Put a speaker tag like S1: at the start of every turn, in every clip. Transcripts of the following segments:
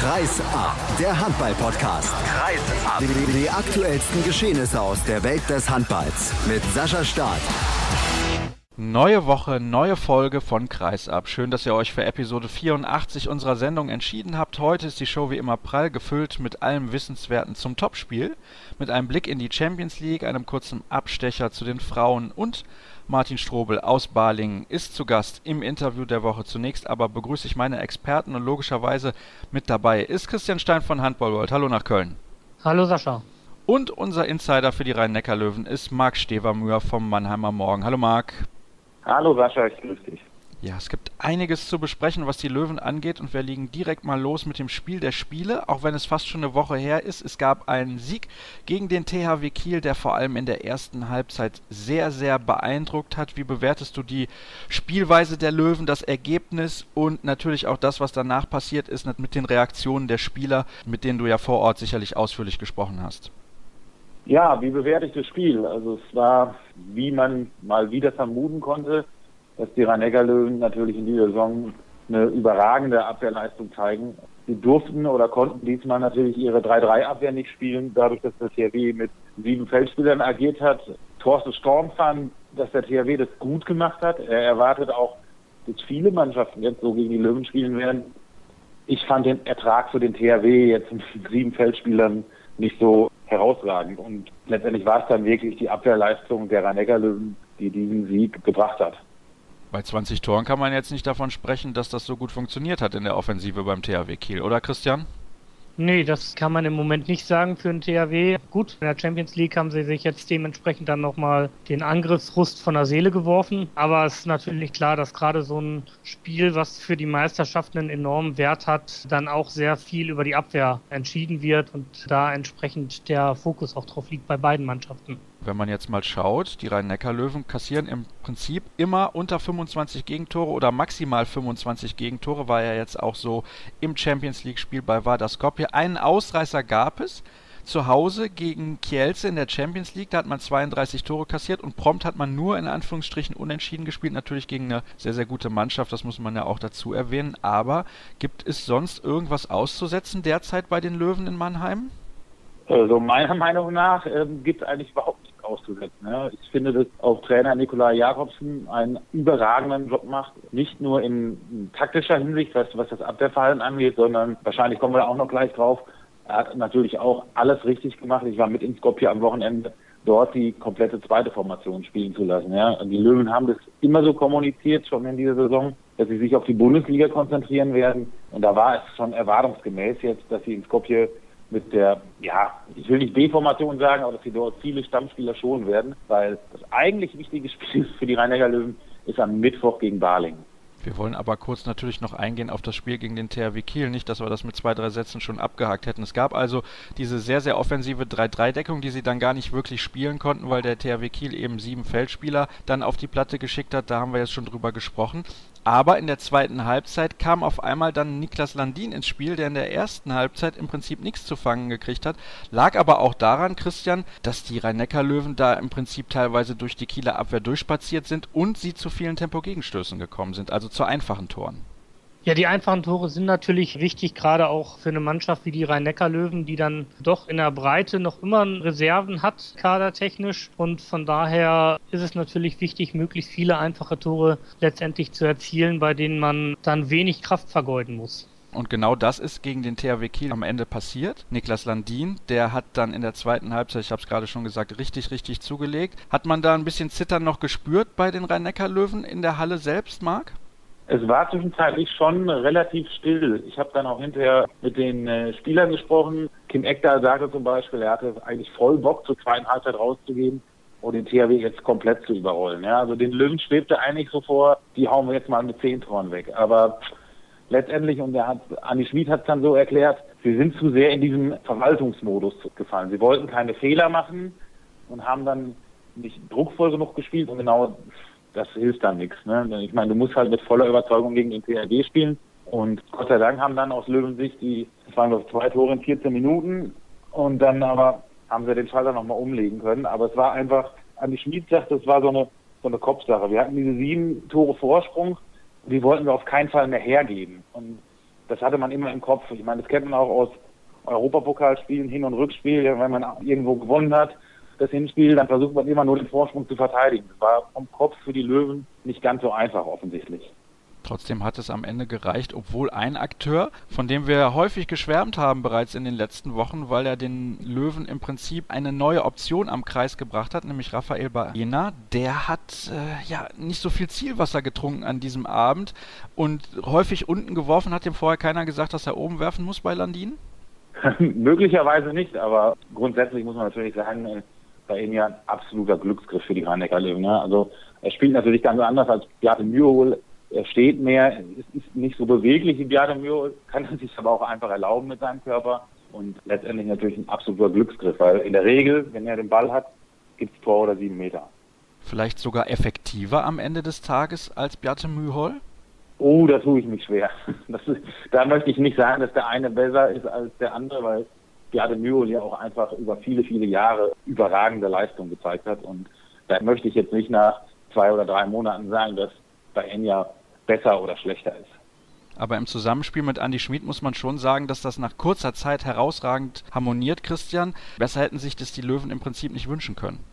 S1: Kreis ab, der Handball-Podcast. Kreis ab. Die, die aktuellsten Geschehnisse aus der Welt des Handballs mit Sascha Staat.
S2: Neue Woche, neue Folge von Kreisab. Schön, dass ihr euch für Episode 84 unserer Sendung entschieden habt. Heute ist die Show wie immer prall gefüllt mit allem Wissenswerten zum Topspiel, mit einem Blick in die Champions League, einem kurzen Abstecher zu den Frauen und Martin Strobel aus Balingen ist zu Gast im Interview der Woche. Zunächst aber begrüße ich meine Experten und logischerweise mit dabei ist Christian Stein von Handball World. Hallo nach Köln.
S3: Hallo Sascha.
S2: Und unser Insider für die Rhein-Neckar-Löwen ist Marc Stevermüher vom Mannheimer Morgen. Hallo Marc.
S4: Hallo Sascha, ich grüße dich.
S2: Ja, es gibt einiges zu besprechen, was die Löwen angeht und wir liegen direkt mal los mit dem Spiel der Spiele, auch wenn es fast schon eine Woche her ist. Es gab einen Sieg gegen den THW Kiel, der vor allem in der ersten Halbzeit sehr, sehr beeindruckt hat. Wie bewertest du die Spielweise der Löwen, das Ergebnis und natürlich auch das, was danach passiert ist mit den Reaktionen der Spieler, mit denen du ja vor Ort sicherlich ausführlich gesprochen hast?
S4: Ja, wie bewerte ich das Spiel? Also es war, wie man mal wieder vermuten konnte, dass die rhein löwen natürlich in dieser Saison eine überragende Abwehrleistung zeigen. Sie durften oder konnten diesmal natürlich ihre 3-3-Abwehr nicht spielen, dadurch, dass der THW mit sieben Feldspielern agiert hat. Thorsten Storm fand, dass der THW das gut gemacht hat. Er erwartet auch, dass viele Mannschaften jetzt so gegen die Löwen spielen werden. Ich fand den Ertrag für den THW jetzt mit sieben Feldspielern nicht so herausragend. Und letztendlich war es dann wirklich die Abwehrleistung der rhein löwen die diesen Sieg gebracht hat.
S2: Bei 20 Toren kann man jetzt nicht davon sprechen, dass das so gut funktioniert hat in der Offensive beim THW Kiel, oder Christian?
S3: Nee, das kann man im Moment nicht sagen für den THW. Gut, in der Champions League haben sie sich jetzt dementsprechend dann nochmal den Angriffsrust von der Seele geworfen. Aber es ist natürlich klar, dass gerade so ein Spiel, was für die Meisterschaften einen enormen Wert hat, dann auch sehr viel über die Abwehr entschieden wird und da entsprechend der Fokus auch drauf liegt bei beiden Mannschaften
S2: wenn man jetzt mal schaut, die Rhein-Neckar-Löwen kassieren im Prinzip immer unter 25 Gegentore oder maximal 25 Gegentore, war ja jetzt auch so im Champions League-Spiel bei Vardar Skopje. Einen Ausreißer gab es zu Hause gegen Kielce in der Champions League, da hat man 32 Tore kassiert und prompt hat man nur in Anführungsstrichen unentschieden gespielt, natürlich gegen eine sehr, sehr gute Mannschaft, das muss man ja auch dazu erwähnen. Aber gibt es sonst irgendwas auszusetzen derzeit bei den Löwen in Mannheim?
S4: Also meiner Meinung nach ähm, gibt es eigentlich überhaupt auszusetzen. Ja. Ich finde, dass auch Trainer Nikolai Jakobsen einen überragenden Job macht. Nicht nur in, taktischer Hinsicht, was, was das Abwehrverhalten angeht, sondern wahrscheinlich kommen wir auch noch gleich drauf. Er hat natürlich auch alles richtig gemacht. Ich war mit in Skopje am Wochenende dort die komplette zweite Formation spielen zu lassen. Ja. Die Löwen haben das immer so kommuniziert, schon in dieser Saison, dass sie sich auf die Bundesliga konzentrieren werden. Und da war es schon erwartungsgemäß jetzt, dass sie in Skopje mit der, ja, ich will nicht B-Formation sagen, aber dass sie dort viele Stammspieler schonen werden, weil das eigentlich wichtige Spiel für die rhein löwen ist am Mittwoch gegen Balingen.
S2: Wir wollen aber kurz natürlich noch eingehen auf das Spiel gegen den THW Kiel. Nicht, dass wir das mit zwei, drei Sätzen schon abgehakt hätten. Es gab also diese sehr, sehr offensive 3-3-Deckung, die sie dann gar nicht wirklich spielen konnten, weil der THW Kiel eben sieben Feldspieler dann auf die Platte geschickt hat. Da haben wir jetzt schon drüber gesprochen. Aber in der zweiten Halbzeit kam auf einmal dann Niklas Landin ins Spiel, der in der ersten Halbzeit im Prinzip nichts zu fangen gekriegt hat. Lag aber auch daran, Christian, dass die Rhein-Neckar-Löwen da im Prinzip teilweise durch die Kieler Abwehr durchspaziert sind und sie zu vielen Tempogegenstößen gekommen sind, also zu einfachen Toren.
S3: Ja, die einfachen Tore sind natürlich wichtig, gerade auch für eine Mannschaft wie die Rhein-Neckar-Löwen, die dann doch in der Breite noch immer Reserven hat, kadertechnisch. Und von daher ist es natürlich wichtig, möglichst viele einfache Tore letztendlich zu erzielen, bei denen man dann wenig Kraft vergeuden muss.
S2: Und genau das ist gegen den THW Kiel am Ende passiert. Niklas Landin, der hat dann in der zweiten Halbzeit, ich habe es gerade schon gesagt, richtig, richtig zugelegt. Hat man da ein bisschen Zittern noch gespürt bei den Rhein-Neckar-Löwen in der Halle selbst, Marc?
S4: Es war zwischenzeitlich schon relativ still. Ich habe dann auch hinterher mit den äh, Spielern gesprochen. Kim Ekdal sagte zum Beispiel, er hatte eigentlich voll Bock, zur zweiten Halbzeit rauszugehen und den THW jetzt komplett zu überrollen. Ja, also den Löwen schwebte eigentlich so vor, die hauen wir jetzt mal mit zehn Toren weg. Aber letztendlich, und der hat, Andi Schmid hat es dann so erklärt, sie sind zu sehr in diesem Verwaltungsmodus gefallen. Sie wollten keine Fehler machen und haben dann nicht druckvoll genug gespielt und genau das hilft dann nichts. Ne? Ich meine, du musst halt mit voller Überzeugung gegen den THW spielen. Und Gott sei Dank haben dann aus Löwensicht die, das waren glaube zwei Tore in 14 Minuten. Und dann aber haben sie den Schalter nochmal umlegen können. Aber es war einfach, Andi Schmid sagt, das war so eine, so eine Kopfsache. Wir hatten diese sieben Tore Vorsprung, die wollten wir auf keinen Fall mehr hergeben. Und das hatte man immer im Kopf. Ich meine, das kennt man auch aus Europapokalspielen, Hin- und Rückspiel, wenn man irgendwo gewonnen hat, das Hinspiel, dann versucht man immer nur den Vorsprung zu verteidigen. Das war vom Kopf für die Löwen nicht ganz so einfach offensichtlich.
S2: Trotzdem hat es am Ende gereicht, obwohl ein Akteur, von dem wir häufig geschwärmt haben bereits in den letzten Wochen, weil er den Löwen im Prinzip eine neue Option am Kreis gebracht hat, nämlich Raphael Baena, der hat äh, ja nicht so viel Zielwasser getrunken an diesem Abend und häufig unten geworfen. Hat dem vorher keiner gesagt, dass er oben werfen muss bei Landin?
S4: Möglicherweise nicht, aber grundsätzlich muss man natürlich sagen, äh, bei ihm ja ein absoluter Glücksgriff für die rhein löwen Ne? Also er spielt natürlich ganz anders als Beate Mürhol. Er steht mehr, ist nicht so beweglich wie Beate Mürhol, kann er sich aber auch einfach erlauben mit seinem Körper und letztendlich natürlich ein absoluter Glücksgriff, weil in der Regel, wenn er den Ball hat, gibt es Tor oder sieben Meter.
S2: Vielleicht sogar effektiver am Ende des Tages als Beate Mühol?
S4: Oh, da tue ich mich schwer. Ist, da möchte ich nicht sagen, dass der eine besser ist als der andere, weil Beate Mühl ja auch einfach über viele, viele Jahre überragende Leistung gezeigt hat. Und da möchte ich jetzt nicht nach zwei oder drei Monaten sagen, dass bei Enya besser oder schlechter ist.
S2: Aber im Zusammenspiel mit Andy Schmid muss man schon sagen, dass das nach kurzer Zeit herausragend harmoniert, Christian. Besser hätten sich das die Löwen im Prinzip nicht wünschen können.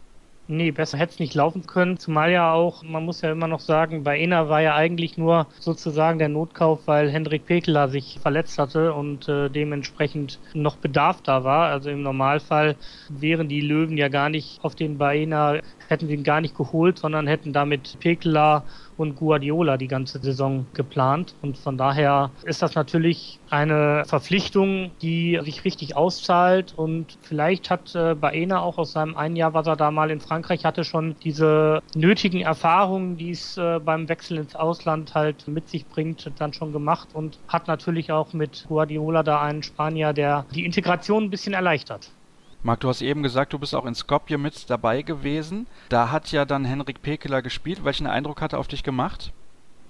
S3: Nee, besser hätte es nicht laufen können. Zumal ja auch, man muss ja immer noch sagen, bei Ena war ja eigentlich nur sozusagen der Notkauf, weil Hendrik Pekeler sich verletzt hatte und äh, dementsprechend noch Bedarf da war. Also im Normalfall wären die Löwen ja gar nicht auf den Baena, hätten sie ihn gar nicht geholt, sondern hätten damit Pekeler und Guardiola die ganze Saison geplant. Und von daher ist das natürlich eine Verpflichtung, die sich richtig auszahlt. Und vielleicht hat äh, Baena auch aus seinem einen Jahr, was er da mal in Frankreich hatte, schon diese nötigen Erfahrungen, die es äh, beim Wechsel ins Ausland halt mit sich bringt, dann schon gemacht und hat natürlich auch mit Guardiola da einen Spanier, der die Integration ein bisschen erleichtert.
S2: Marc, du hast eben gesagt, du bist auch in Skopje mit dabei gewesen. Da hat ja dann Henrik Pekeler gespielt. Welchen Eindruck hat er auf dich gemacht?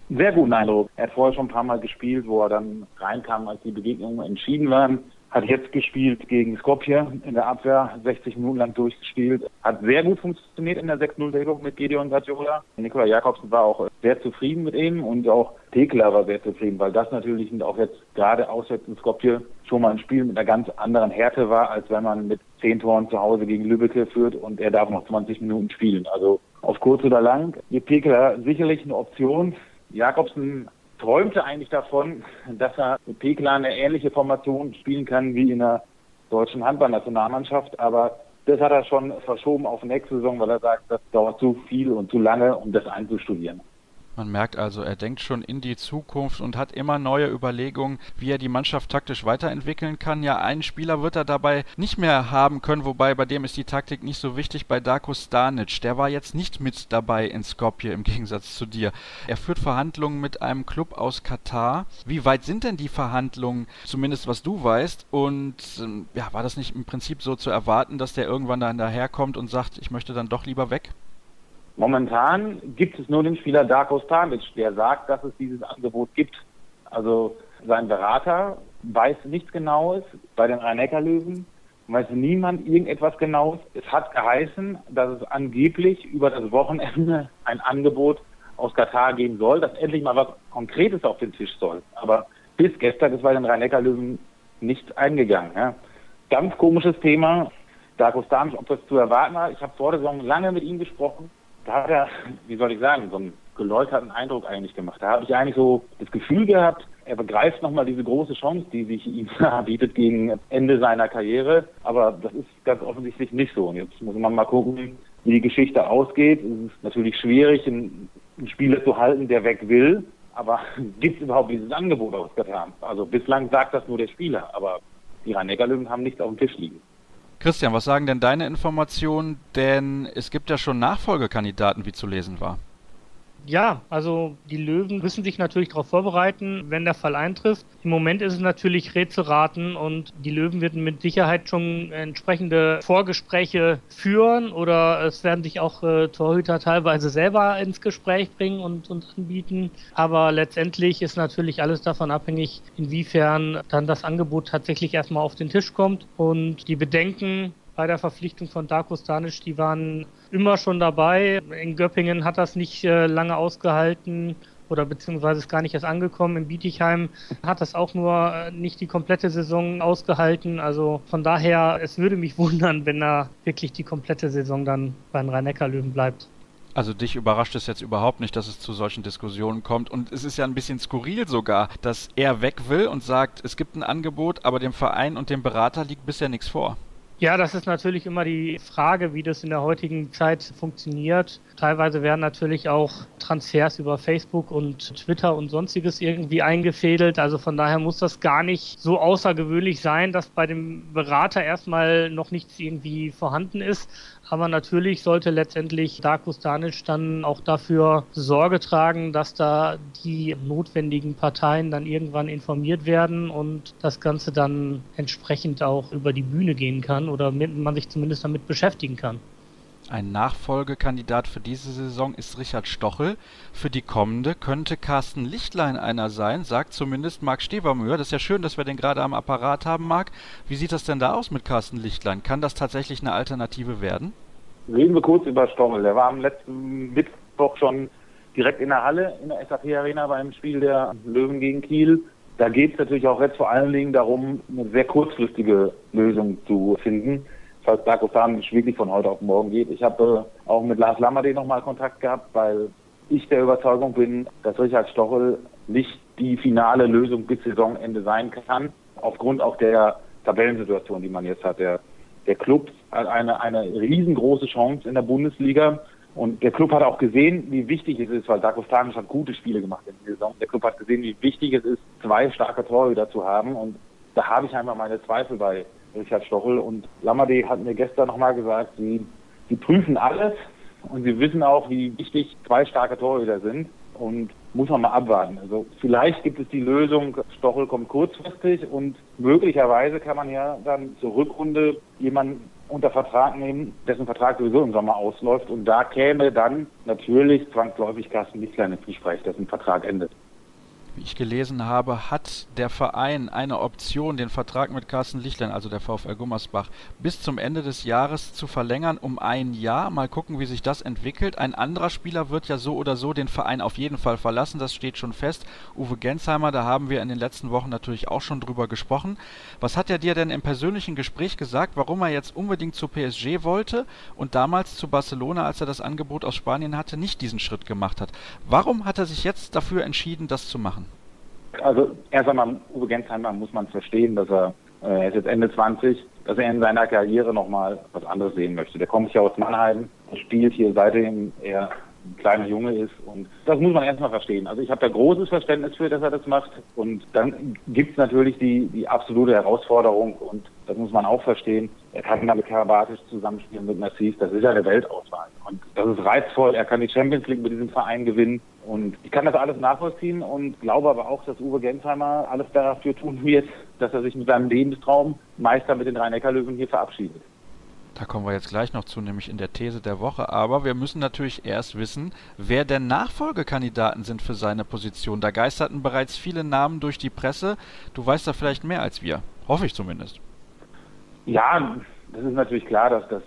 S4: Sehr guten Eindruck. Er hat vorher schon ein paar Mal gespielt, wo er dann reinkam, als die Begegnungen entschieden waren. Hat jetzt gespielt gegen Skopje in der Abwehr, 60 Minuten lang durchgespielt. Hat sehr gut funktioniert in der 6-0-Deckung mit Gideon Guardiola. Nikola Jakobsen war auch sehr zufrieden mit ihm und auch Tekla war sehr zufrieden, weil das natürlich auch jetzt gerade auswärts in Skopje schon mal ein Spiel mit einer ganz anderen Härte war, als wenn man mit 10 Toren zu Hause gegen Lübbecke führt und er darf noch 20 Minuten spielen. Also auf kurz oder lang, Pekler sicherlich eine Option. Jakobsen träumte eigentlich davon, dass er mit Pekla eine ähnliche Formation spielen kann wie in der deutschen Handballnationalmannschaft, aber das hat er schon verschoben auf nächste Saison, weil er sagt, das dauert zu viel und zu lange, um das einzustudieren.
S2: Man merkt also, er denkt schon in die Zukunft und hat immer neue Überlegungen, wie er die Mannschaft taktisch weiterentwickeln kann. Ja, einen Spieler wird er dabei nicht mehr haben können, wobei bei dem ist die Taktik nicht so wichtig, bei Darko Stanic. Der war jetzt nicht mit dabei in Skopje im Gegensatz zu dir. Er führt Verhandlungen mit einem Club aus Katar. Wie weit sind denn die Verhandlungen, zumindest was du weißt? Und ähm, ja, war das nicht im Prinzip so zu erwarten, dass der irgendwann dann daherkommt und sagt, ich möchte dann doch lieber weg?
S4: Momentan gibt es nur den Spieler Darko Stanic, der sagt, dass es dieses Angebot gibt. Also sein Berater weiß nichts Genaues bei den Rhein-Neckar-Löwen, weiß niemand irgendetwas Genaues. Es hat geheißen, dass es angeblich über das Wochenende ein Angebot aus Katar geben soll, dass endlich mal was Konkretes auf den Tisch soll. Aber bis gestern ist bei den Rhein-Neckar-Löwen nichts eingegangen. Ja. Ganz komisches Thema. Darko Stanic, ob das zu erwarten war. Ich habe vor der Saison lange mit ihm gesprochen da hat er, wie soll ich sagen, so einen geläuterten Eindruck eigentlich gemacht. Da habe ich eigentlich so das Gefühl gehabt, er begreift nochmal diese große Chance, die sich ihm bietet gegen Ende seiner Karriere. Aber das ist ganz offensichtlich nicht so. Und jetzt muss man mal gucken, wie die Geschichte ausgeht. Es ist natürlich schwierig, einen Spieler zu halten, der weg will. Aber gibt es überhaupt dieses Angebot aus Katar? Also bislang sagt das nur der Spieler, aber die Rhein-Neckar-Löwen haben nichts auf dem Tisch liegen.
S2: Christian, was sagen denn deine Informationen? Denn es gibt ja schon Nachfolgekandidaten, wie zu lesen war.
S3: Ja, also die Löwen müssen sich natürlich darauf vorbereiten, wenn der Fall eintrifft. Im Moment ist es natürlich Rätselraten und die Löwen werden mit Sicherheit schon entsprechende Vorgespräche führen oder es werden sich auch äh, Torhüter teilweise selber ins Gespräch bringen und uns anbieten. Aber letztendlich ist natürlich alles davon abhängig, inwiefern dann das Angebot tatsächlich erstmal auf den Tisch kommt und die Bedenken bei der Verpflichtung von Darko Stanic, die waren immer schon dabei. In Göppingen hat das nicht äh, lange ausgehalten oder beziehungsweise ist gar nicht erst angekommen. In Bietigheim hat das auch nur äh, nicht die komplette Saison ausgehalten. Also von daher, es würde mich wundern, wenn er wirklich die komplette Saison dann bei den Rhein-Neckar-Löwen bleibt.
S2: Also dich überrascht es jetzt überhaupt nicht, dass es zu solchen Diskussionen kommt. Und es ist ja ein bisschen skurril sogar, dass er weg will und sagt, es gibt ein Angebot, aber dem Verein und dem Berater liegt bisher nichts vor.
S3: Ja, das ist natürlich immer die Frage, wie das in der heutigen Zeit funktioniert. Teilweise werden natürlich auch Transfers über Facebook und Twitter und sonstiges irgendwie eingefädelt. Also von daher muss das gar nicht so außergewöhnlich sein, dass bei dem Berater erstmal noch nichts irgendwie vorhanden ist. Aber natürlich sollte letztendlich Darko Stanic dann auch dafür Sorge tragen, dass da die notwendigen Parteien dann irgendwann informiert werden und das Ganze dann entsprechend auch über die Bühne gehen kann oder man sich zumindest damit beschäftigen kann.
S2: Ein Nachfolgekandidat für diese Saison ist Richard Stochel. Für die kommende könnte Carsten Lichtlein einer sein, sagt zumindest Marc Stevermüher. Das ist ja schön, dass wir den gerade am Apparat haben, Marc. Wie sieht das denn da aus mit Carsten Lichtlein? Kann das tatsächlich eine Alternative werden?
S4: Reden wir kurz über Stochel. Der war am letzten Mittwoch schon direkt in der Halle in der SAP Arena beim Spiel der Löwen gegen Kiel. Da geht es natürlich auch jetzt vor allen Dingen darum, eine sehr kurzfristige Lösung zu finden falls Darko Sanic wirklich von heute auf morgen geht. Ich habe äh, auch mit Lars Lammerde nochmal Kontakt gehabt, weil ich der Überzeugung bin, dass Richard Stochel nicht die finale Lösung bis Saisonende sein kann, aufgrund auch der Tabellensituation, die man jetzt hat. Der, der Club hat eine, eine riesengroße Chance in der Bundesliga. Und der Club hat auch gesehen, wie wichtig es ist, weil Darko Stanic hat gute Spiele gemacht in der Saison. Der Club hat gesehen, wie wichtig es ist, zwei starke Torhüter zu haben. Und da habe ich einfach meine Zweifel bei Richard Stochel. Und Lamade hat mir gestern nochmal gesagt, sie, sie prüfen alles und sie wissen auch, wie wichtig zwei starke Torhüter sind. Und muss man mal abwarten. Also vielleicht gibt es die Lösung, Stochel kommt kurzfristig und möglicherweise kann man ja dann zur Rückrunde jemanden unter Vertrag nehmen, dessen Vertrag sowieso im Sommer ausläuft. Und da käme dann natürlich zwangsläufig Carsten Lichtlein ins Gespräch, dessen Vertrag endet
S2: wie ich gelesen habe, hat der Verein eine Option, den Vertrag mit Carsten Lichtlein, also der VfL Gummersbach, bis zum Ende des Jahres zu verlängern um ein Jahr. Mal gucken, wie sich das entwickelt. Ein anderer Spieler wird ja so oder so den Verein auf jeden Fall verlassen, das steht schon fest. Uwe Gensheimer, da haben wir in den letzten Wochen natürlich auch schon drüber gesprochen. Was hat er dir denn im persönlichen Gespräch gesagt, warum er jetzt unbedingt zu PSG wollte und damals zu Barcelona, als er das Angebot aus Spanien hatte, nicht diesen Schritt gemacht hat? Warum hat er sich jetzt dafür entschieden, das zu machen?
S4: Also erst einmal, Uwe Gensheimer muss man verstehen, dass er, äh, er ist jetzt Ende 20, dass er in seiner Karriere nochmal was anderes sehen möchte. Der kommt ja aus Mannheim, spielt hier seitdem er ein kleiner Junge ist und das muss man erstmal verstehen. Also ich habe da großes Verständnis für, dass er das macht und dann gibt es natürlich die, die absolute Herausforderung und das muss man auch verstehen. Er kann damit Karabatic zusammenspielen mit Nassis, das ist ja eine Weltauswahl und das ist reizvoll. Er kann die Champions League mit diesem Verein gewinnen und ich kann das alles nachvollziehen und glaube aber auch, dass Uwe Gensheimer alles dafür tun wird, dass er sich mit seinem Lebenstraum Meister mit den Rhein-Neckar-Löwen hier verabschiedet.
S2: Da kommen wir jetzt gleich noch zu, nämlich in der These der Woche. Aber wir müssen natürlich erst wissen, wer denn Nachfolgekandidaten sind für seine Position. Da geisterten bereits viele Namen durch die Presse. Du weißt da vielleicht mehr als wir. Hoffe ich zumindest.
S4: Ja, das ist natürlich klar, dass das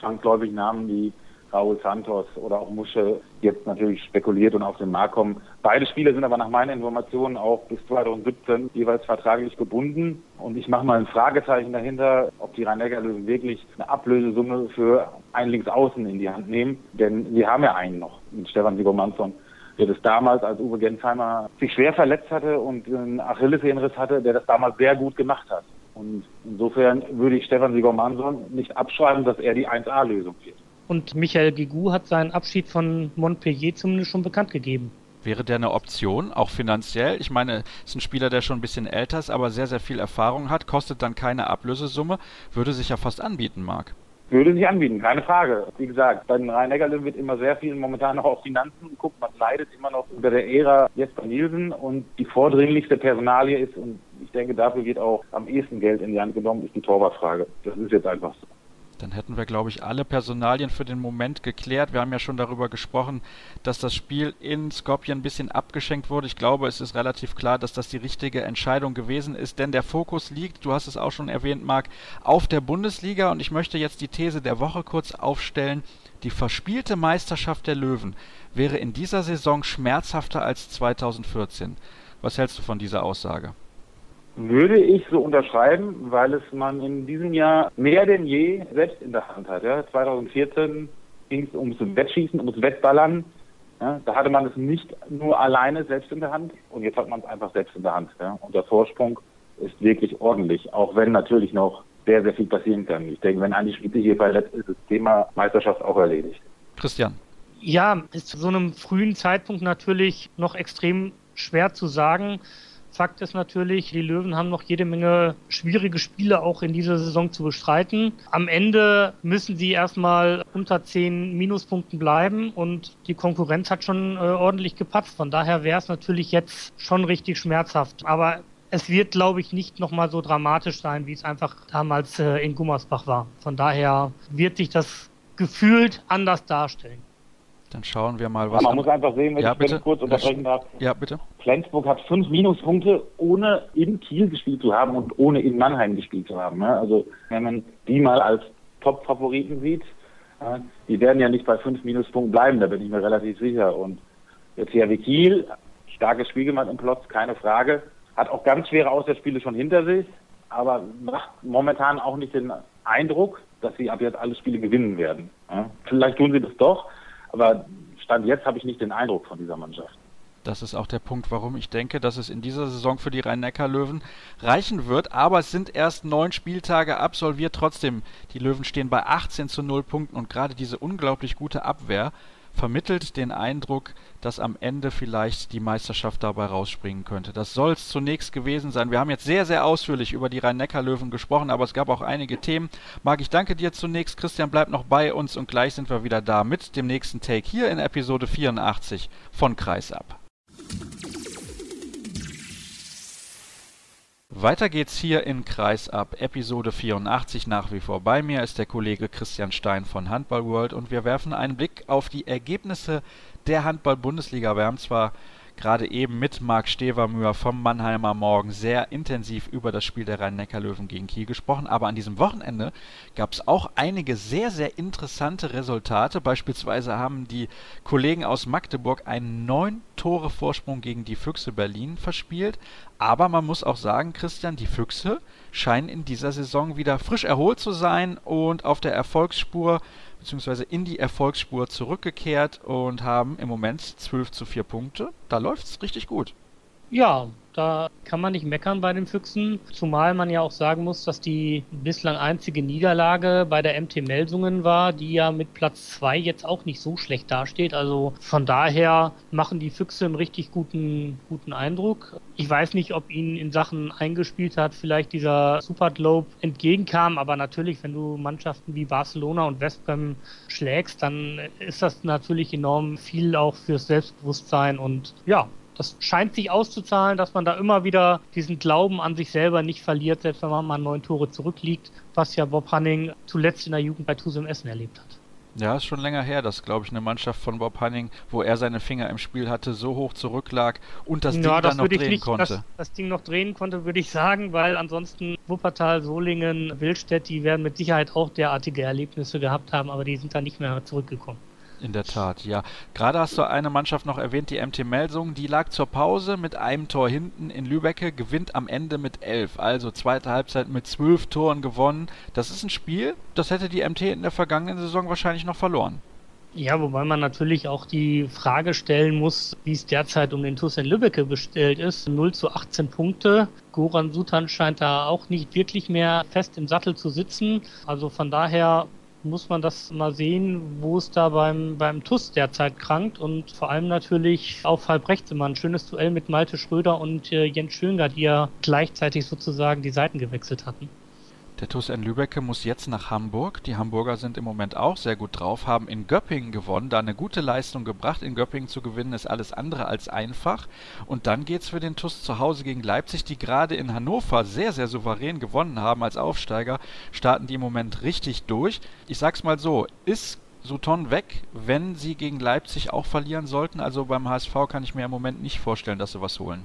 S4: zwangsläufig Namen wie Raúl Santos oder auch Musche jetzt natürlich spekuliert und auf den Markt kommen. Beide Spieler sind aber nach meinen Informationen auch bis 2017 jeweils vertraglich gebunden. Und ich mache mal ein Fragezeichen dahinter, ob die Rhein-Neckar-Löwen wirklich eine Ablösesumme für einen Linksaußen in die Hand nehmen. Denn wir haben ja einen noch, mit Stefan Sigurmansson der das damals, als Uwe Gensheimer sich schwer verletzt hatte und einen Achillessehnenriss hatte, der das damals sehr gut gemacht hat. Und insofern würde ich Stefan Sigurmansson nicht abschreiben, dass er die 1A-Lösung wird.
S3: Und Michael Gigou hat seinen Abschied von Montpellier zumindest schon bekannt gegeben.
S2: Wäre der eine Option, auch finanziell? Ich meine, ist ein Spieler, der schon ein bisschen älter ist, aber sehr, sehr viel Erfahrung hat, kostet dann keine Ablösesumme, würde sich ja fast anbieten, Marc.
S4: Würde sich anbieten, keine Frage. Wie gesagt, bei den rhein neckar wird immer sehr viel momentan noch auf Finanzen geguckt. Man leidet immer noch über der Ära Jesper Nielsen und die vordringlichste Personalie ist, und ich denke, dafür wird auch am ehesten Geld in die Hand genommen, ist die Torwartfrage. Das ist jetzt einfach so.
S2: Dann hätten wir, glaube ich, alle Personalien für den Moment geklärt. Wir haben ja schon darüber gesprochen, dass das Spiel in Skopje ein bisschen abgeschenkt wurde. Ich glaube, es ist relativ klar, dass das die richtige Entscheidung gewesen ist, denn der Fokus liegt, du hast es auch schon erwähnt, Marc, auf der Bundesliga und ich möchte jetzt die These der Woche kurz aufstellen. Die verspielte Meisterschaft der Löwen wäre in dieser Saison schmerzhafter als 2014. Was hältst du von dieser Aussage?
S4: Würde ich so unterschreiben, weil es man in diesem Jahr mehr denn je selbst in der Hand hat. Ja. 2014 ging es ums Wettschießen, ums Wettballern. Ja. Da hatte man es nicht nur alleine selbst in der Hand und jetzt hat man es einfach selbst in der Hand. Ja. Und der Vorsprung ist wirklich ordentlich, auch wenn natürlich noch sehr, sehr viel passieren kann. Ich denke, wenn Andi Schmiede hier verletzt ist, ist das Thema Meisterschaft auch erledigt.
S2: Christian.
S3: Ja, ist zu so einem frühen Zeitpunkt natürlich noch extrem schwer zu sagen. Fakt ist natürlich, die Löwen haben noch jede Menge schwierige Spiele auch in dieser Saison zu bestreiten. Am Ende müssen sie erstmal unter zehn Minuspunkten bleiben und die Konkurrenz hat schon äh, ordentlich gepatzt. Von daher wäre es natürlich jetzt schon richtig schmerzhaft. Aber es wird, glaube ich, nicht nochmal so dramatisch sein, wie es einfach damals äh, in Gummersbach war. Von daher wird sich das gefühlt anders darstellen.
S2: Dann schauen wir mal, was.
S4: man muss einfach sehen, wenn
S2: ja,
S4: ich
S2: bitte?
S4: kurz unterbrechen darf.
S2: Ja, bitte.
S4: Flensburg hat fünf Minuspunkte, ohne in Kiel gespielt zu haben und ohne in Mannheim gespielt zu haben. Ne? Also, wenn man die mal als Top-Favoriten sieht, ja, die werden ja nicht bei fünf Minuspunkten bleiben, da bin ich mir relativ sicher. Und der THW Kiel, starkes Spiel gemacht im Plotz, keine Frage. Hat auch ganz schwere Auswärtsspiele schon hinter sich, aber macht momentan auch nicht den Eindruck, dass sie ab jetzt alle Spiele gewinnen werden. Ja? Vielleicht tun sie das doch, aber Stand jetzt habe ich nicht den Eindruck von dieser Mannschaft.
S2: Das ist auch der Punkt, warum ich denke, dass es in dieser Saison für die Rhein-Neckar-Löwen reichen wird. Aber es sind erst neun Spieltage absolviert. Trotzdem, die Löwen stehen bei 18 zu 0 Punkten und gerade diese unglaublich gute Abwehr vermittelt den Eindruck, dass am Ende vielleicht die Meisterschaft dabei rausspringen könnte. Das soll es zunächst gewesen sein. Wir haben jetzt sehr, sehr ausführlich über die Rhein-Neckar-Löwen gesprochen, aber es gab auch einige Themen. Marc, ich danke dir zunächst. Christian, bleib noch bei uns und gleich sind wir wieder da mit dem nächsten Take hier in Episode 84 von Kreisab. Weiter geht's hier in Kreisab, Episode 84. Nach wie vor bei mir ist der Kollege Christian Stein von Handball World und wir werfen einen Blick auf die Ergebnisse der Handball-Bundesliga. Wir haben zwar gerade eben mit Marc Stevermüher vom Mannheimer Morgen sehr intensiv über das Spiel der Rhein-Neckar-Löwen gegen Kiel gesprochen. Aber an diesem Wochenende gab es auch einige sehr, sehr interessante Resultate. Beispielsweise haben die Kollegen aus Magdeburg einen neun Tore Vorsprung gegen die Füchse Berlin verspielt. Aber man muss auch sagen, Christian, die Füchse scheinen in dieser Saison wieder frisch erholt zu sein und auf der Erfolgsspur beziehungsweise in die Erfolgsspur zurückgekehrt und haben im Moment 12 zu 4 Punkte. Da läuft es richtig gut.
S3: Ja, da kann man nicht meckern bei den Füchsen, zumal man ja auch sagen muss, dass die bislang einzige Niederlage bei der MT Melsungen war, die ja mit Platz 2 jetzt auch nicht so schlecht dasteht. Also von daher machen die Füchse einen richtig guten, guten Eindruck. Ich weiß nicht, ob ihnen in Sachen eingespielt hat, vielleicht dieser Super Globe entgegenkam, aber natürlich, wenn du Mannschaften wie Barcelona und Westbrem schlägst, dann ist das natürlich enorm viel auch fürs Selbstbewusstsein und ja, das scheint sich auszuzahlen, dass man da immer wieder diesen Glauben an sich selber nicht verliert, selbst wenn man mal neun Tore zurückliegt, was ja Bob Hanning zuletzt in der Jugend bei Tusem Essen erlebt hat.
S2: Ja, ist schon länger her, dass, glaube ich, eine Mannschaft von Bob Hanning, wo er seine Finger im Spiel hatte, so hoch zurücklag und das ja, Ding das dann noch drehen nicht, konnte.
S3: Das, das, Ding noch drehen konnte, würde ich sagen, weil ansonsten Wuppertal, Solingen, Wildstedt, die werden mit Sicherheit auch derartige Erlebnisse gehabt haben, aber die sind da nicht mehr zurückgekommen.
S2: In der Tat, ja. Gerade hast du eine Mannschaft noch erwähnt, die MT Melsung. Die lag zur Pause mit einem Tor hinten in Lübecke, gewinnt am Ende mit elf. Also zweite Halbzeit mit zwölf Toren gewonnen. Das ist ein Spiel, das hätte die MT in der vergangenen Saison wahrscheinlich noch verloren.
S3: Ja, wobei man natürlich auch die Frage stellen muss, wie es derzeit um den TuS in Lübbecke bestellt ist. 0 zu 18 Punkte. Goran Sutan scheint da auch nicht wirklich mehr fest im Sattel zu sitzen. Also von daher muss man das mal sehen, wo es da beim, beim TUS derzeit krankt und vor allem natürlich auf halb rechts immer ein schönes Duell mit Malte Schröder und äh, Jens Schönger, die ja gleichzeitig sozusagen die Seiten gewechselt hatten.
S2: Der TuS N Lübecke muss jetzt nach Hamburg. Die Hamburger sind im Moment auch sehr gut drauf, haben in Göppingen gewonnen, da eine gute Leistung gebracht. In Göppingen zu gewinnen ist alles andere als einfach. Und dann geht es für den TuS zu Hause gegen Leipzig, die gerade in Hannover sehr, sehr souverän gewonnen haben als Aufsteiger. Starten die im Moment richtig durch. Ich sag's mal so, ist Sutton weg, wenn sie gegen Leipzig auch verlieren sollten? Also beim HSV kann ich mir im Moment nicht vorstellen, dass sie was holen.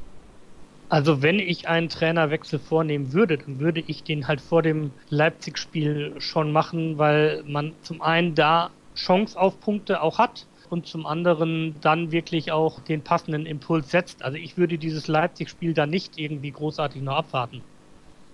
S3: Also wenn ich einen Trainerwechsel vornehmen würde, dann würde ich den halt vor dem Leipzig-Spiel schon machen, weil man zum einen da Chance auf Punkte auch hat und zum anderen dann wirklich auch den passenden Impuls setzt. Also ich würde dieses Leipzig-Spiel da nicht irgendwie großartig noch abwarten.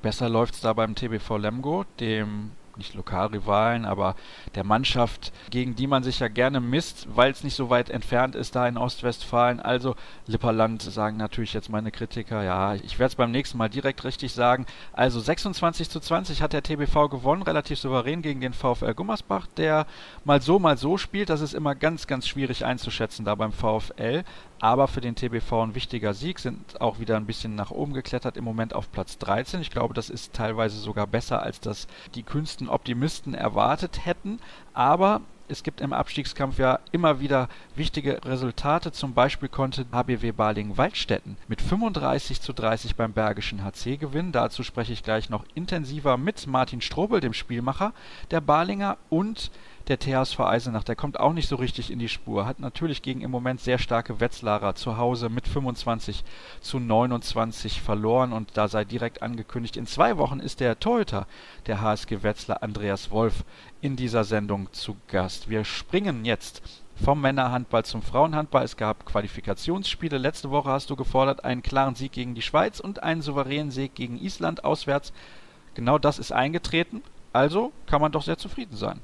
S2: Besser läuft es da beim TBV Lemgo, dem nicht Lokalrivalen, aber der Mannschaft, gegen die man sich ja gerne misst, weil es nicht so weit entfernt ist da in Ostwestfalen. Also Lipperland sagen natürlich jetzt meine Kritiker, ja, ich werde es beim nächsten Mal direkt richtig sagen. Also 26 zu 20 hat der TBV gewonnen, relativ souverän gegen den VfL Gummersbach, der mal so, mal so spielt. Das ist immer ganz, ganz schwierig einzuschätzen da beim VfL aber für den TBV ein wichtiger Sieg, sind auch wieder ein bisschen nach oben geklettert, im Moment auf Platz 13. Ich glaube, das ist teilweise sogar besser, als das die kühnsten Optimisten erwartet hätten, aber es gibt im Abstiegskampf ja immer wieder wichtige Resultate. Zum Beispiel konnte HBW Balingen-Waldstätten mit 35 zu 30 beim Bergischen HC gewinnen. Dazu spreche ich gleich noch intensiver mit Martin Strobel, dem Spielmacher der Balinger, und der THSV Eisenach, der kommt auch nicht so richtig in die Spur. Hat natürlich gegen im Moment sehr starke Wetzlarer zu Hause mit 25 zu 29 verloren und da sei direkt angekündigt, in zwei Wochen ist der Torhüter der HSG Wetzlar, Andreas Wolf, in dieser Sendung zu Gast. Wir springen jetzt vom Männerhandball zum Frauenhandball. Es gab Qualifikationsspiele. Letzte Woche hast du gefordert einen klaren Sieg gegen die Schweiz und einen souveränen Sieg gegen Island auswärts. Genau das ist eingetreten. Also kann man doch sehr zufrieden sein.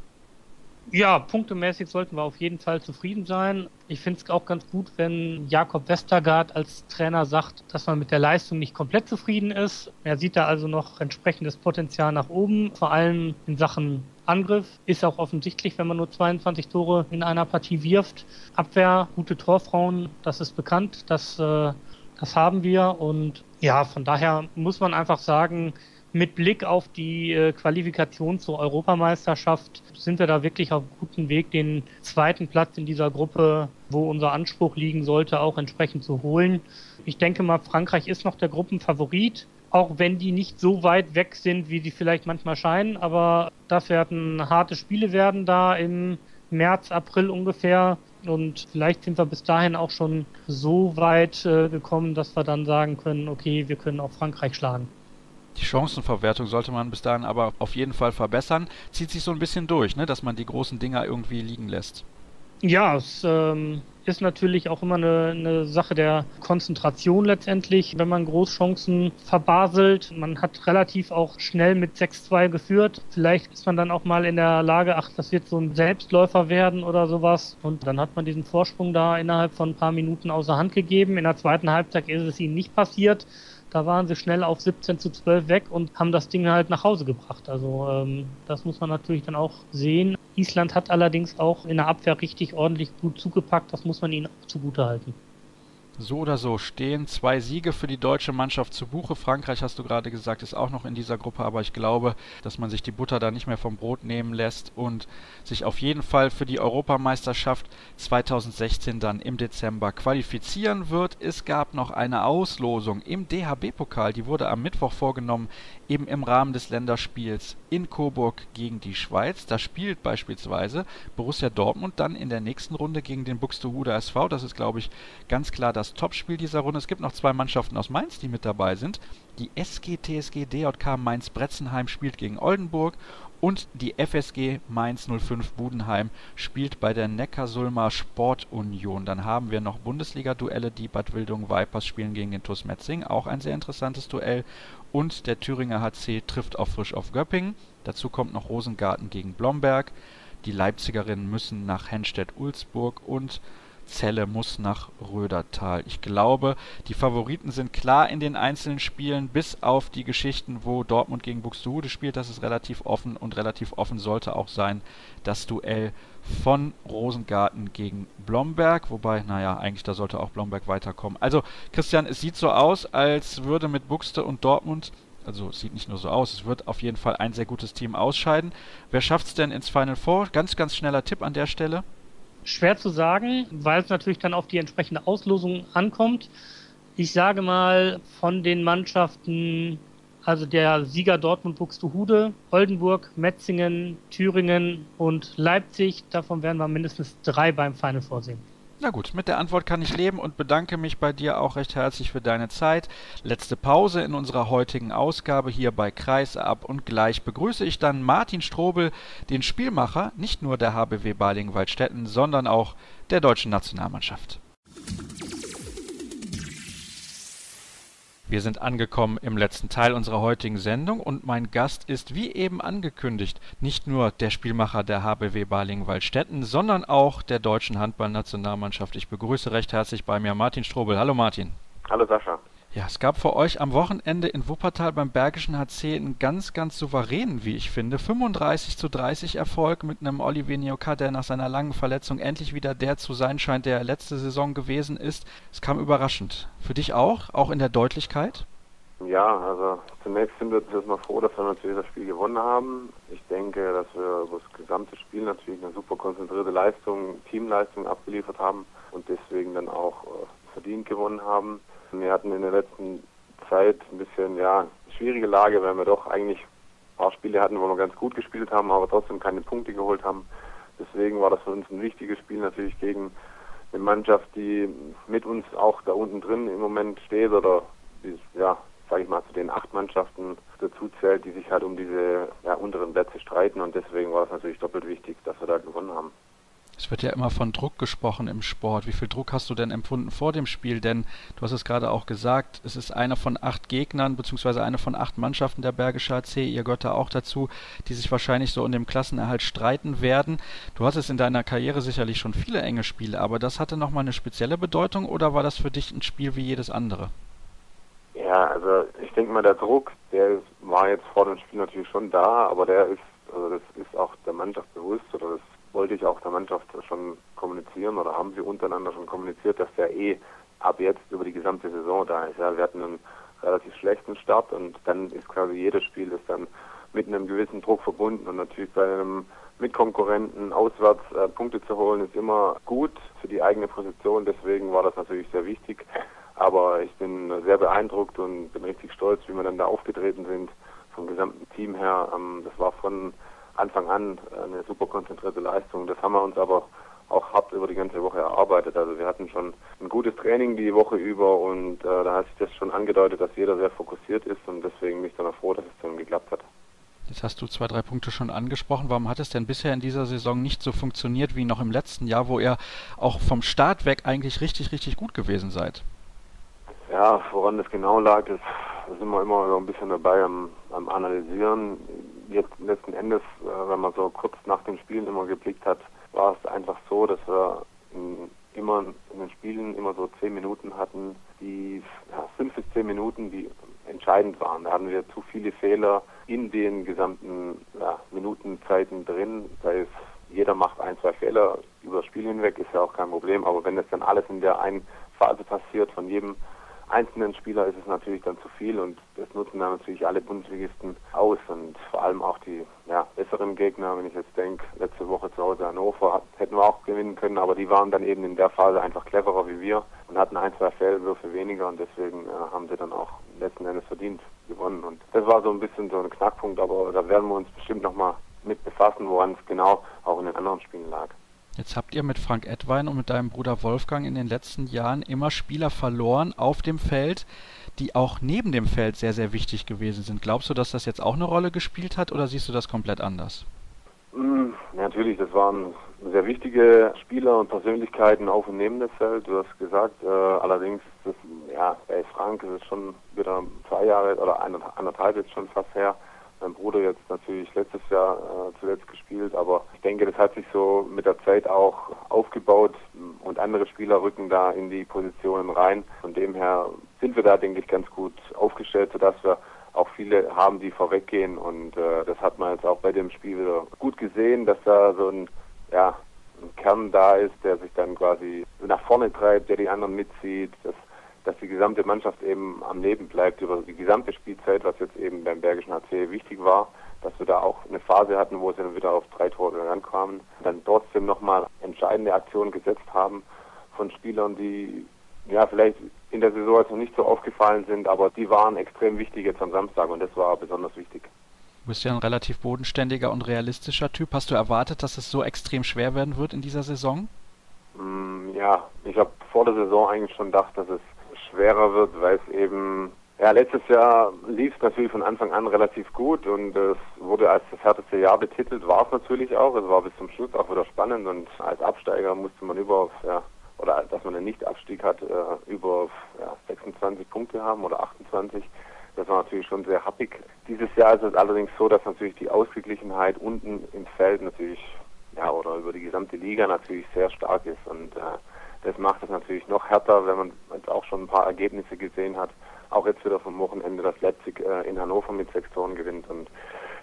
S3: Ja, punktemäßig sollten wir auf jeden Fall zufrieden sein. Ich finde es auch ganz gut, wenn Jakob Westergaard als Trainer sagt, dass man mit der Leistung nicht komplett zufrieden ist. Er sieht da also noch entsprechendes Potenzial nach oben, vor allem in Sachen Angriff. Ist auch offensichtlich, wenn man nur 22 Tore in einer Partie wirft. Abwehr, gute Torfrauen, das ist bekannt, das, äh, das haben wir. Und ja, von daher muss man einfach sagen, mit Blick auf die äh, Qualifikation zur Europameisterschaft sind wir da wirklich auf guten Weg, den zweiten Platz in dieser Gruppe, wo unser Anspruch liegen sollte, auch entsprechend zu holen. Ich denke mal, Frankreich ist noch der Gruppenfavorit, auch wenn die nicht so weit weg sind, wie sie vielleicht manchmal scheinen. Aber das werden harte Spiele werden da im März, April ungefähr. Und vielleicht sind wir bis dahin auch schon so weit äh, gekommen, dass wir dann sagen können, okay, wir können auch Frankreich schlagen.
S2: Die Chancenverwertung sollte man bis dahin aber auf jeden Fall verbessern. Zieht sich so ein bisschen durch, ne? dass man die großen Dinger irgendwie liegen lässt.
S3: Ja, es ähm, ist natürlich auch immer eine, eine Sache der Konzentration letztendlich, wenn man Großchancen verbaselt. Man hat relativ auch schnell mit 6-2 geführt. Vielleicht ist man dann auch mal in der Lage, ach, das wird so ein Selbstläufer werden oder sowas. Und dann hat man diesen Vorsprung da innerhalb von ein paar Minuten außer Hand gegeben. In der zweiten Halbzeit ist es ihnen nicht passiert. Da waren sie schnell auf 17 zu 12 weg und haben das Ding halt nach Hause gebracht. Also ähm, das muss man natürlich dann auch sehen. Island hat allerdings auch in der Abwehr richtig ordentlich gut zugepackt. Das muss man ihnen auch zugutehalten.
S2: So oder so stehen zwei Siege für die deutsche Mannschaft zu Buche. Frankreich, hast du gerade gesagt, ist auch noch in dieser Gruppe, aber ich glaube, dass man sich die Butter da nicht mehr vom Brot nehmen lässt und sich auf jeden Fall für die Europameisterschaft 2016 dann im Dezember qualifizieren wird. Es gab noch eine Auslosung im DHB-Pokal, die wurde am Mittwoch vorgenommen, eben im Rahmen des Länderspiels in Coburg gegen die Schweiz. Da spielt beispielsweise Borussia Dortmund dann in der nächsten Runde gegen den Buxtehude SV. Das ist, glaube ich, ganz klar das das Topspiel dieser Runde. Es gibt noch zwei Mannschaften aus Mainz, die mit dabei sind. Die SG TSG DJK Mainz-Bretzenheim spielt gegen Oldenburg und die FSG Mainz 05 Budenheim spielt bei der Neckarsulmer Sportunion. Dann haben wir noch Bundesliga-Duelle. Die Bad Wildung Vipers spielen gegen den TuS Metzing. Auch ein sehr interessantes Duell. Und der Thüringer HC trifft auf Frisch auf Göppingen. Dazu kommt noch Rosengarten gegen Blomberg. Die Leipzigerinnen müssen nach Henstedt-Ulzburg und Zelle muss nach Rödertal. Ich glaube, die Favoriten sind klar in den einzelnen Spielen, bis auf die Geschichten, wo Dortmund gegen Buxtehude spielt. Das ist relativ offen und relativ offen sollte auch sein das Duell von Rosengarten gegen Blomberg. Wobei, naja, eigentlich da sollte auch Blomberg weiterkommen. Also, Christian, es sieht so aus, als würde mit Buxte und Dortmund also sieht nicht nur so aus, es wird auf jeden Fall ein sehr gutes Team ausscheiden. Wer schafft es denn ins Final Four? Ganz, ganz schneller Tipp an der Stelle.
S3: Schwer zu sagen, weil es natürlich dann auf die entsprechende Auslosung ankommt. Ich sage mal, von den Mannschaften, also der Sieger Dortmund Buxtehude, Oldenburg, Metzingen, Thüringen und Leipzig, davon werden wir mindestens drei beim Final vorsehen.
S2: Na gut, mit der Antwort kann ich leben und bedanke mich bei dir auch recht herzlich für deine Zeit. Letzte Pause in unserer heutigen Ausgabe hier bei Kreisab und gleich begrüße ich dann Martin Strobel, den Spielmacher nicht nur der HBW Balingen-Waldstätten, sondern auch der deutschen Nationalmannschaft. Wir sind angekommen im letzten Teil unserer heutigen Sendung und mein Gast ist wie eben angekündigt nicht nur der Spielmacher der HBW Balingen-Waldstätten, sondern auch der deutschen Handballnationalmannschaft. Ich begrüße recht herzlich bei mir Martin Strobel. Hallo Martin.
S5: Hallo Sascha.
S2: Ja, es gab für euch am Wochenende in Wuppertal beim Bergischen HC einen ganz, ganz souveränen, wie ich finde, 35 zu 30 Erfolg mit einem Olivier Nioka, der nach seiner langen Verletzung endlich wieder der zu sein scheint, der letzte Saison gewesen ist. Es kam überraschend. Für dich auch, auch in der Deutlichkeit?
S5: Ja, also zunächst sind wir erstmal froh, dass wir natürlich das Spiel gewonnen haben. Ich denke, dass wir über das gesamte Spiel natürlich eine super konzentrierte Leistung, Teamleistung abgeliefert haben und deswegen dann auch äh, verdient gewonnen haben. Wir hatten in der letzten Zeit ein bisschen, ja, schwierige Lage, weil wir doch eigentlich ein paar Spiele hatten, wo wir ganz gut gespielt haben, aber trotzdem keine Punkte geholt haben. Deswegen war das für uns ein wichtiges Spiel natürlich gegen eine Mannschaft, die mit uns auch da unten drin im Moment steht oder die, ja, sage ich mal, zu den acht Mannschaften dazu zählt, die sich halt um diese ja, unteren Plätze streiten und deswegen war es natürlich doppelt wichtig, dass wir da gewonnen haben.
S2: Es wird ja immer von Druck gesprochen im Sport. Wie viel Druck hast du denn empfunden vor dem Spiel? Denn du hast es gerade auch gesagt, es ist einer von acht Gegnern, beziehungsweise eine von acht Mannschaften der Bergische AC, ihr gehört da auch dazu, die sich wahrscheinlich so um den Klassenerhalt streiten werden. Du hattest in deiner Karriere sicherlich schon viele enge Spiele, aber das hatte nochmal eine spezielle Bedeutung oder war das für dich ein Spiel wie jedes andere?
S5: Ja, also ich denke mal, der Druck, der war jetzt vor dem Spiel natürlich schon da, aber der ist, also das ist auch der Mannschaft bewusst oder das wollte ich auch der Mannschaft schon kommunizieren oder haben sie untereinander schon kommuniziert, dass der eh ab jetzt über die gesamte Saison da ist. Ja, wir hatten einen relativ schlechten Start und dann ist quasi jedes Spiel ist dann mit einem gewissen Druck verbunden und natürlich bei einem Mitkonkurrenten auswärts äh, Punkte zu holen ist immer gut für die eigene Position. Deswegen war das natürlich sehr wichtig. Aber ich bin sehr beeindruckt und bin richtig stolz, wie wir dann da aufgetreten sind vom gesamten Team her. Ähm, das war von Anfang an eine super konzentrierte Leistung. Das haben wir uns aber auch hart über die ganze Woche erarbeitet. Also wir hatten schon ein gutes Training die Woche über und äh, da hat sich das schon angedeutet, dass jeder sehr fokussiert ist und deswegen bin ich dann auch froh, dass es dann geklappt hat.
S2: Jetzt hast du zwei, drei Punkte schon angesprochen. Warum hat es denn bisher in dieser Saison nicht so funktioniert wie noch im letzten Jahr, wo ihr auch vom Start weg eigentlich richtig, richtig gut gewesen seid?
S5: Ja, woran das genau lag, das, das sind wir immer so ein bisschen dabei am, am Analysieren jetzt letzten Endes, äh, wenn man so kurz nach den Spielen immer geblickt hat, war es einfach so, dass wir in, immer in den Spielen immer so zehn Minuten hatten, die ja, fünf bis zehn Minuten, die entscheidend waren. Da hatten wir zu viele Fehler in den gesamten ja, Minutenzeiten drin. Da ist jeder macht ein, zwei Fehler über das Spiel hinweg, ist ja auch kein Problem. Aber wenn das dann alles in der einen Phase passiert, von jedem einzelnen Spieler ist es natürlich dann zu viel und das nutzen dann natürlich alle Bundesligisten aus und vor allem auch die ja, besseren Gegner, wenn ich jetzt denke, letzte Woche zu Hause Hannover hätten wir auch gewinnen können, aber die waren dann eben in der Phase einfach cleverer wie wir und hatten ein, zwei Fehlwürfe weniger und deswegen äh, haben sie dann auch letzten Endes verdient gewonnen und das war so ein bisschen so ein Knackpunkt, aber da werden wir uns bestimmt nochmal mit befassen, woran es genau auch in den anderen Spielen lag.
S2: Jetzt habt ihr mit Frank Edwein und mit deinem Bruder Wolfgang in den letzten Jahren immer Spieler verloren auf dem Feld, die auch neben dem Feld sehr, sehr wichtig gewesen sind. Glaubst du, dass das jetzt auch eine Rolle gespielt hat oder siehst du das komplett anders?
S5: Mm, natürlich, das waren sehr wichtige Spieler und Persönlichkeiten auf und neben dem Feld. Du hast gesagt, äh, allerdings das, ja, bei Frank ist es schon wieder zwei Jahre oder anderthalb jetzt schon fast her mein Bruder jetzt natürlich letztes Jahr äh, zuletzt gespielt, aber ich denke, das hat sich so mit der Zeit auch aufgebaut und andere Spieler rücken da in die Positionen rein. Von dem her sind wir da, denke ich, ganz gut aufgestellt, sodass wir auch viele haben, die vorweggehen und äh, das hat man jetzt auch bei dem Spiel wieder gut gesehen, dass da so ein, ja, ein Kern da ist, der sich dann quasi nach vorne treibt, der die anderen mitzieht. Das dass die gesamte Mannschaft eben am Leben bleibt über die gesamte Spielzeit, was jetzt eben beim Bergischen HC wichtig war, dass wir da auch eine Phase hatten, wo sie dann wieder auf drei Tore rankamen, dann trotzdem nochmal entscheidende Aktionen gesetzt haben von Spielern, die ja vielleicht in der Saison jetzt noch nicht so aufgefallen sind, aber die waren extrem wichtig jetzt am Samstag und das war besonders wichtig.
S2: Du bist ja ein relativ bodenständiger und realistischer Typ. Hast du erwartet, dass es so extrem schwer werden wird in dieser Saison?
S5: Mm, ja, ich habe vor der Saison eigentlich schon gedacht, dass es schwerer wird, weil es eben, ja, letztes Jahr lief es natürlich von Anfang an relativ gut und es wurde als das härteste Jahr betitelt, war es natürlich auch. Es war bis zum Schluss auch wieder spannend und als Absteiger musste man über, ja, oder dass man einen Nicht-Abstieg hat, äh, über ja, 26 Punkte haben oder 28. Das war natürlich schon sehr happig. Dieses Jahr ist es allerdings so, dass natürlich die Ausgeglichenheit unten im Feld natürlich, ja, oder über die gesamte Liga natürlich sehr stark ist. Und äh, das macht es natürlich noch härter, wenn man jetzt auch schon ein paar Ergebnisse gesehen hat. Auch jetzt wieder vom Wochenende, dass Leipzig äh, in Hannover mit sechs Toren gewinnt. Und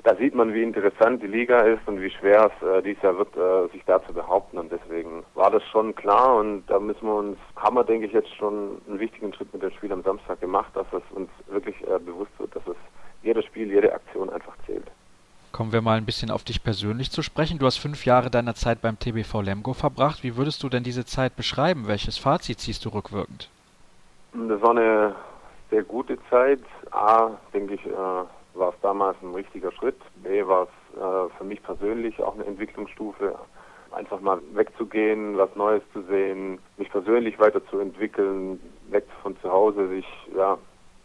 S5: da sieht man, wie interessant die Liga ist und wie schwer es äh, dieses Jahr wird, äh, sich da zu behaupten. Und deswegen war das schon klar und da müssen wir uns, haben wir, denke ich, jetzt schon einen wichtigen Schritt mit dem Spiel am Samstag gemacht, dass es uns wirklich äh, bewusst wird, dass es jedes Spiel, jede Aktion einfach zählt.
S2: Kommen wir mal ein bisschen auf dich persönlich zu sprechen. Du hast fünf Jahre deiner Zeit beim TBV Lemgo verbracht. Wie würdest du denn diese Zeit beschreiben? Welches Fazit ziehst du rückwirkend?
S5: Das war eine sehr gute Zeit. A, denke ich, äh, war es damals ein richtiger Schritt. B war es äh, für mich persönlich auch eine Entwicklungsstufe, einfach mal wegzugehen, was Neues zu sehen, mich persönlich weiterzuentwickeln, weg von zu Hause, sich ja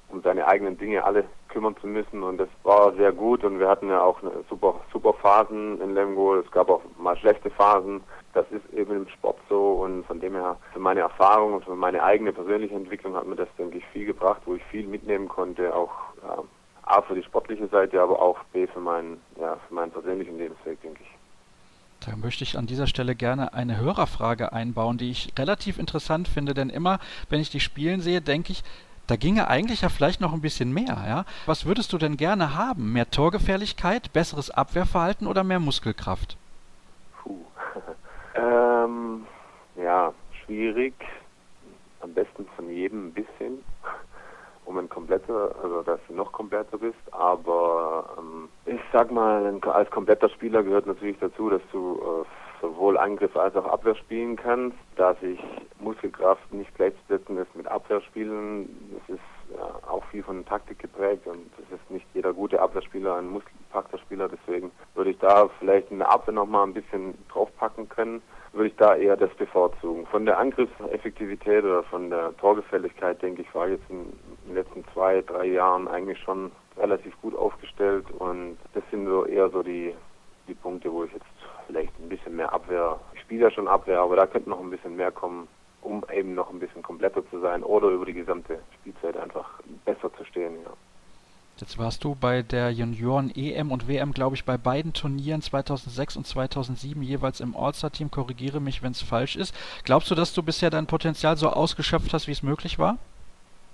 S5: um seine eigenen Dinge alle kümmern zu müssen und das war sehr gut und wir hatten ja auch super super Phasen in Lemgo. Es gab auch mal schlechte Phasen. Das ist eben im Sport so und von dem her für meine Erfahrung und für meine eigene persönliche Entwicklung hat mir das denke ich viel gebracht, wo ich viel mitnehmen konnte, auch ja, A für die sportliche Seite, aber auch B für meinen, ja, für meinen persönlichen Lebensweg, denke ich.
S2: Da möchte ich an dieser Stelle gerne eine Hörerfrage einbauen, die ich relativ interessant finde, denn immer, wenn ich die spielen sehe, denke ich, da ginge eigentlich ja vielleicht noch ein bisschen mehr, ja? Was würdest du denn gerne haben? Mehr Torgefährlichkeit, besseres Abwehrverhalten oder mehr Muskelkraft?
S5: Puh. ähm, ja, schwierig. Am besten von jedem ein bisschen um ein kompletter, also dass du noch kompletter bist, aber ähm, ich sag mal, als kompletter Spieler gehört natürlich dazu, dass du äh, sowohl Angriff als auch Abwehr spielen kannst, da sich Muskelkraft nicht gleichzusetzen ist mit Abwehrspielen. Das ist ja, auch viel von Taktik geprägt und es ist nicht jeder gute Abwehrspieler ein muskelpackter Spieler, deswegen würde ich da vielleicht in der Abwehr nochmal ein bisschen draufpacken können würde ich da eher das bevorzugen. Von der Angriffseffektivität oder von der Torgefälligkeit, denke ich, war jetzt in den letzten zwei, drei Jahren eigentlich schon relativ gut aufgestellt und das sind so eher so die, die Punkte, wo ich jetzt vielleicht ein bisschen mehr Abwehr, ich spiele ja schon Abwehr, aber da könnte noch ein bisschen mehr kommen, um eben noch ein bisschen kompletter zu sein oder über die gesamte Spielzeit einfach besser zu stehen, ja.
S2: Jetzt warst du bei der Junioren-EM und WM, glaube ich, bei beiden Turnieren 2006 und 2007 jeweils im All-Star-Team. Korrigiere mich, wenn es falsch ist. Glaubst du, dass du bisher dein Potenzial so ausgeschöpft hast, wie es möglich war?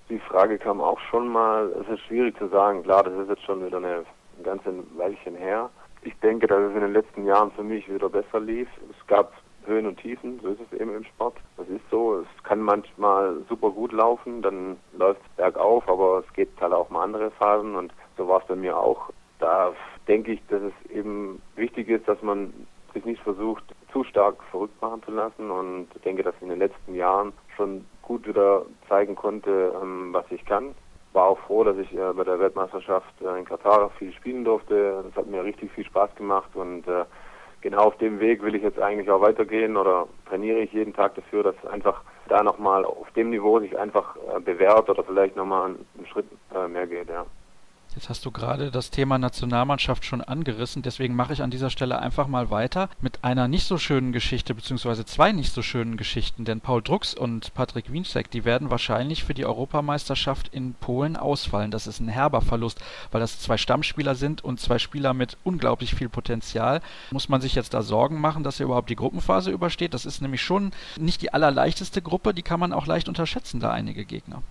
S5: Die Frage kam auch schon mal. Es ist schwierig zu sagen. Klar, das ist jetzt schon wieder eine, ein ganzes Weilchen her. Ich denke, dass es in den letzten Jahren für mich wieder besser lief. Es gab Höhen und Tiefen, so ist es eben im Sport. Das ist so, es kann manchmal super gut laufen, dann läuft es bergauf, aber es geht halt auch mal andere Phasen und so war es bei mir auch. Da denke ich, dass es eben wichtig ist, dass man sich nicht versucht, zu stark verrückt machen zu lassen und denke, dass ich in den letzten Jahren schon gut wieder zeigen konnte, ähm, was ich kann. War auch froh, dass ich äh, bei der Weltmeisterschaft äh, in Katar viel spielen durfte. Das hat mir richtig viel Spaß gemacht und äh, genau auf dem Weg will ich jetzt eigentlich auch weitergehen oder trainiere ich jeden Tag dafür, dass einfach da nochmal auf dem Niveau sich einfach äh, bewährt oder vielleicht nochmal einen, Schritt äh, mehr geht, ja.
S2: Jetzt hast du gerade das Thema Nationalmannschaft schon angerissen, deswegen mache ich an dieser Stelle einfach mal weiter mit einer nicht so schönen Geschichte, beziehungsweise zwei nicht so schönen Geschichten, denn Paul Drucks und Patrick Wienczek, die werden wahrscheinlich für die Europameisterschaft in Polen ausfallen. Das ist ein herber Verlust, weil das zwei Stammspieler sind und zwei Spieler mit unglaublich viel Potenzial. Muss man sich jetzt da Sorgen machen, dass er überhaupt die Gruppenphase übersteht? Das ist nämlich schon nicht die allerleichteste Gruppe, die kann man auch leicht unterschätzen, da einige Gegner.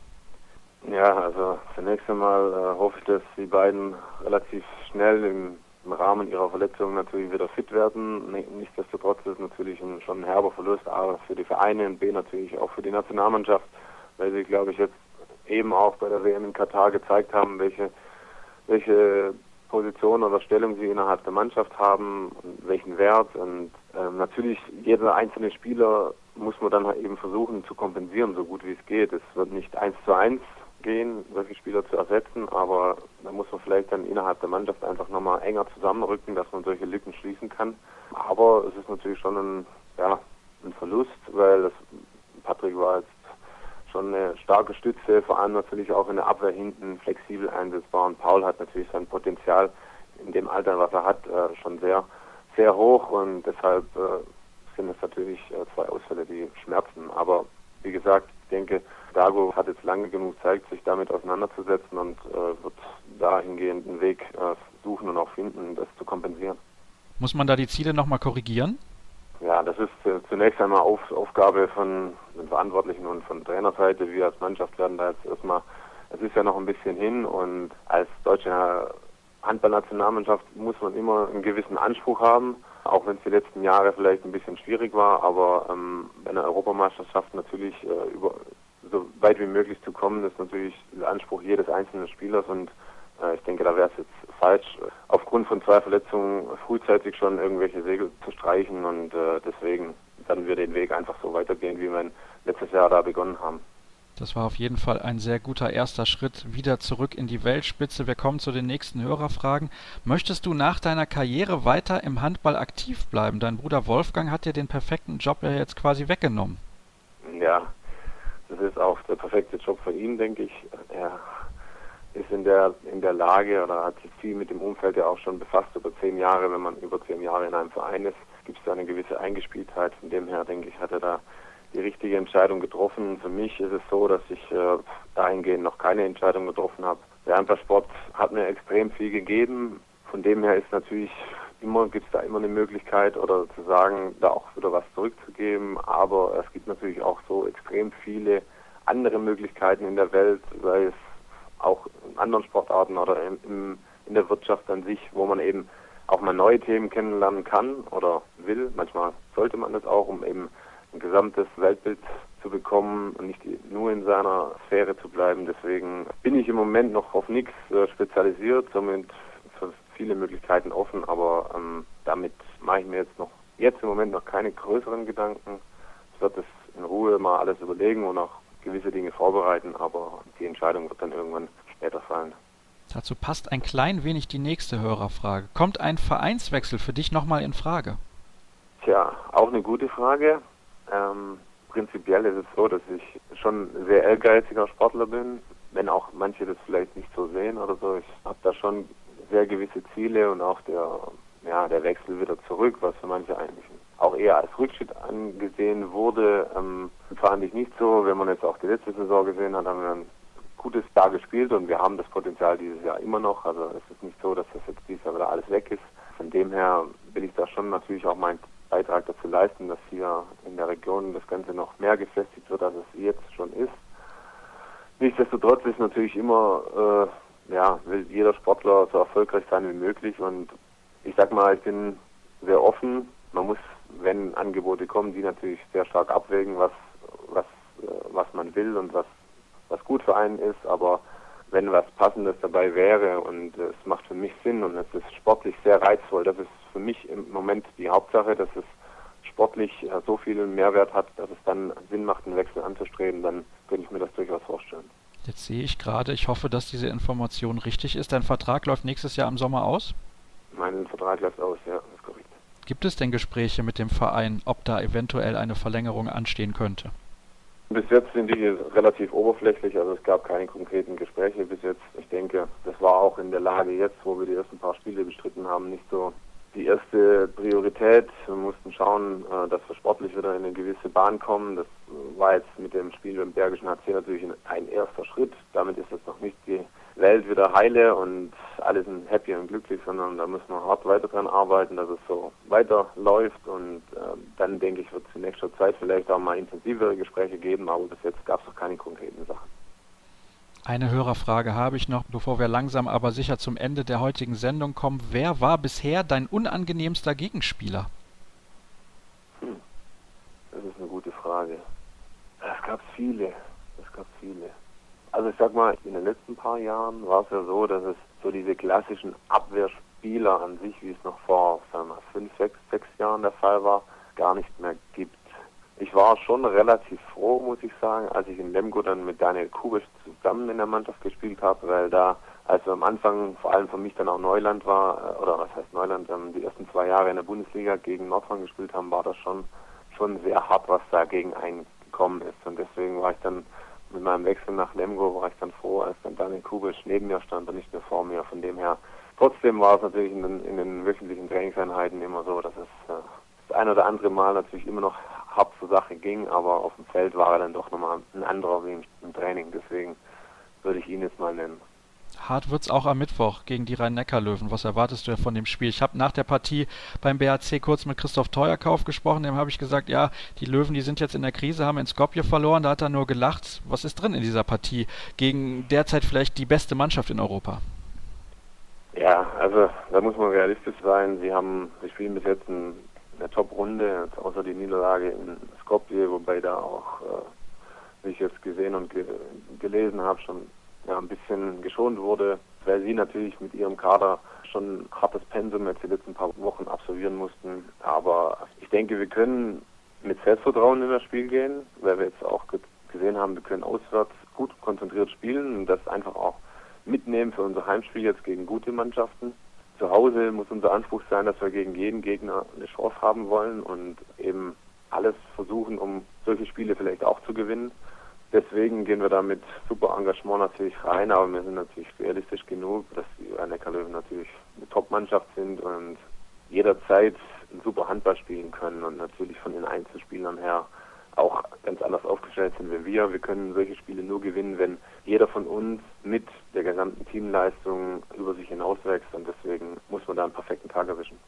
S5: Ja, also zunächst einmal äh, hoffe ich, dass die beiden relativ schnell im, im, Rahmen ihrer Verletzung natürlich wieder fit werden. Nichtsdestotrotz ist natürlich ein, schon ein herber Verlust, A für die Vereine und B natürlich auch für die Nationalmannschaft, weil sie, glaube ich, jetzt eben auch bei der WM in Katar gezeigt haben, welche, welche Position oder Stellung sie innerhalb der Mannschaft haben und welchen Wert. Und ähm, natürlich jeder einzelne Spieler muss man dann eben versuchen zu kompensieren, so gut wie es geht. Es wird nicht eins zu eins gehen, solche Spieler zu ersetzen, aber da muss man vielleicht dann innerhalb der Mannschaft einfach nochmal enger zusammenrücken, dass man solche Lücken schließen kann. Aber es ist natürlich schon ein, ja, ein Verlust, weil das, Patrick war jetzt schon eine starke Stütze, vor allem natürlich auch in der Abwehr hinten flexibel einsetzbar. Und Paul hat natürlich sein Potenzial in dem Alter, was er hat, äh, schon sehr, sehr hoch und deshalb äh, sind es natürlich äh, zwei Ausfälle, die schmerzen. Aber wie gesagt, ich denke, Dago hat jetzt lange genug Zeit, sich damit auseinanderzusetzen und äh, wird dahingehend einen Weg äh, suchen und auch finden, das zu kompensieren.
S2: Muss man da die Ziele nochmal korrigieren?
S5: Ja, das ist äh, zunächst einmal auf, Aufgabe von den Verantwortlichen und von Trainerseite. Wir als Mannschaft werden da jetzt erstmal, es ist ja noch ein bisschen hin und als deutsche Handballnationalmannschaft muss man immer einen gewissen Anspruch haben, auch wenn es die letzten Jahre vielleicht ein bisschen schwierig war, aber ähm, bei einer Europameisterschaft natürlich äh, über, so weit wie möglich zu kommen, ist natürlich der Anspruch jedes einzelnen Spielers und äh, ich denke, da wäre es jetzt falsch, aufgrund von zwei Verletzungen frühzeitig schon irgendwelche Segel zu streichen und äh, deswegen werden wir den Weg einfach so weitergehen, wie wir letztes Jahr da begonnen haben.
S2: Das war auf jeden Fall ein sehr guter erster Schritt wieder zurück in die Weltspitze. Wir kommen zu den nächsten Hörerfragen. Möchtest du nach deiner Karriere weiter im Handball aktiv bleiben? Dein Bruder Wolfgang hat dir den perfekten Job ja jetzt quasi weggenommen.
S5: Ja, das ist auch der perfekte Job für ihn, denke ich. Er ist in der in der Lage oder hat sich viel mit dem Umfeld ja auch schon befasst über zehn Jahre. Wenn man über zehn Jahre in einem Verein ist, gibt es da eine gewisse Eingespieltheit. Von dem her denke ich, hat er da die richtige Entscheidung getroffen. Für mich ist es so, dass ich äh, dahingehend noch keine Entscheidung getroffen habe. Der Handballsport hat mir extrem viel gegeben. Von dem her ist natürlich immer, gibt es da immer eine Möglichkeit oder zu sagen, da auch wieder was zurückzugeben. Aber es gibt natürlich auch so extrem viele andere Möglichkeiten in der Welt, sei es auch in anderen Sportarten oder in, in, der Wirtschaft an sich, wo man eben auch mal neue Themen kennenlernen kann oder will. Manchmal sollte man das auch, um eben ein gesamtes Weltbild zu bekommen und nicht nur in seiner Sphäre zu bleiben. Deswegen bin ich im Moment noch auf nichts äh, spezialisiert, somit viele Möglichkeiten offen, aber ähm, damit mache ich mir jetzt noch jetzt im Moment noch keine größeren Gedanken. Ich werde das in Ruhe mal alles überlegen und auch gewisse Dinge vorbereiten, aber die Entscheidung wird dann irgendwann später fallen.
S2: Dazu passt ein klein wenig die nächste Hörerfrage. Kommt ein Vereinswechsel für dich nochmal in Frage?
S5: Tja, auch eine gute Frage. Ähm, prinzipiell ist es so, dass ich schon ein sehr ehrgeiziger Sportler bin, wenn auch manche das vielleicht nicht so sehen oder so. Ich habe da schon sehr gewisse Ziele und auch der, ja, der Wechsel wieder zurück, was für manche eigentlich auch eher als Rückschritt angesehen wurde, ähm, fand ich nicht so. Wenn man jetzt auch die letzte Saison gesehen hat, haben wir ein gutes Jahr gespielt und wir haben das Potenzial dieses Jahr immer noch. Also es ist nicht so, dass das jetzt dieses Jahr wieder alles weg ist. Von dem her will ich da schon natürlich auch meinen Beitrag dazu leisten, dass hier in der Region das Ganze noch mehr gefestigt wird, als es jetzt schon ist. Nichtsdestotrotz ist natürlich immer, äh, ja, will jeder Sportler so erfolgreich sein wie möglich und ich sag mal, ich bin sehr offen. Man muss wenn Angebote kommen, die natürlich sehr stark abwägen, was, was, äh, was man will und was, was gut für einen ist, aber wenn was Passendes dabei wäre und es macht für mich Sinn und es ist sportlich sehr reizvoll, das ist für mich im Moment die Hauptsache, dass es sportlich äh, so viel Mehrwert hat, dass es dann Sinn macht, einen Wechsel anzustreben, dann könnte ich mir das durchaus vorstellen.
S2: Jetzt sehe ich gerade, ich hoffe, dass diese Information richtig ist. Dein Vertrag läuft nächstes Jahr im Sommer aus?
S5: Mein Vertrag läuft aus, ja, ist korrekt.
S2: Gibt es denn Gespräche mit dem Verein, ob da eventuell eine Verlängerung anstehen könnte?
S5: Bis jetzt sind die relativ oberflächlich, also es gab keine konkreten Gespräche bis jetzt. Ich denke, das war auch in der Lage jetzt, wo wir die ersten paar Spiele bestritten haben, nicht so die erste Priorität. Wir mussten schauen, äh, dass wir sportlich wieder in eine gewisse Bahn kommen. Das war jetzt mit dem Spiel beim Bergischen HC natürlich ein erster Schritt. Damit ist jetzt noch nicht die Welt wieder heile und alle sind happy und glücklich, sondern da müssen wir hart weiter dran arbeiten, dass es so weiterläuft und äh, dann denke ich, wird es in nächster Zeit vielleicht auch mal intensivere Gespräche geben, aber bis jetzt gab es noch keine konkreten Sachen.
S2: Eine Hörerfrage habe ich noch, bevor wir langsam aber sicher zum Ende der heutigen Sendung kommen. Wer war bisher dein unangenehmster Gegenspieler?
S5: Hm. Das ist eine gute Frage. Es gab viele. Es gab viele. Also ich sag mal, in den letzten paar Jahren war es ja so, dass es so diese klassischen Abwehrspieler an sich, wie es noch vor sagen wir, fünf, sechs, sechs Jahren der Fall war, gar nicht mehr gibt. Ich war schon relativ froh, muss ich sagen, als ich in Lemgo dann mit Daniel Kubisch zusammen in der Mannschaft gespielt habe, weil da, als wir am Anfang vor allem für mich dann auch Neuland war, äh, oder was heißt Neuland, die ersten zwei Jahre in der Bundesliga gegen Nordrhein gespielt haben, war das schon, schon sehr hart, was dagegen eingekommen ist. Und deswegen war ich dann mit meinem Wechsel nach Lemgo, war ich dann froh, als dann Daniel Kubisch neben mir stand und nicht mehr vor mir. Von dem her, trotzdem war es natürlich in den, in den wöchentlichen Trainingseinheiten immer so, dass es äh, das ein oder andere Mal natürlich immer noch hart zur Sache ging, aber auf dem Feld war er dann doch nochmal ein anderer wie im Training. Deswegen würde ich ihn jetzt mal nennen.
S2: Hart wird's auch am Mittwoch gegen die Rhein-Neckar-Löwen. Was erwartest du von dem Spiel? Ich habe nach der Partie beim BAC kurz mit Christoph Teuerkauf gesprochen. Dem habe ich gesagt, ja, die Löwen, die sind jetzt in der Krise, haben in Skopje verloren. Da hat er nur gelacht. Was ist drin in dieser Partie gegen derzeit vielleicht die beste Mannschaft in Europa?
S5: Ja, also da muss man realistisch sein. Sie haben, sie spielen bis jetzt ein eine Top-Runde, außer die Niederlage in Skopje, wobei da auch, äh, wie ich jetzt gesehen und ge gelesen habe, schon ja, ein bisschen geschont wurde, weil sie natürlich mit ihrem Kader schon ein hartes Pensum jetzt die letzten paar Wochen absolvieren mussten. Aber ich denke, wir können mit Selbstvertrauen in das Spiel gehen, weil wir jetzt auch gesehen haben, wir können auswärts gut konzentriert spielen und das einfach auch mitnehmen für unser Heimspiel jetzt gegen gute Mannschaften zu Hause muss unser Anspruch sein, dass wir gegen jeden Gegner eine Chance haben wollen und eben alles versuchen, um solche Spiele vielleicht auch zu gewinnen. Deswegen gehen wir da mit super Engagement natürlich rein, aber wir sind natürlich realistisch genug, dass die Rhein-Neckar-Löwen natürlich eine Top-Mannschaft sind und jederzeit ein super Handball spielen können und natürlich von den Einzelspielern her auch ganz anders aufgestellt sind wie wir. Wir können solche Spiele nur gewinnen, wenn jeder von uns mit der gesamten Teamleistung über sich hinauswächst und deswegen muss man da einen perfekten Tag erwischen.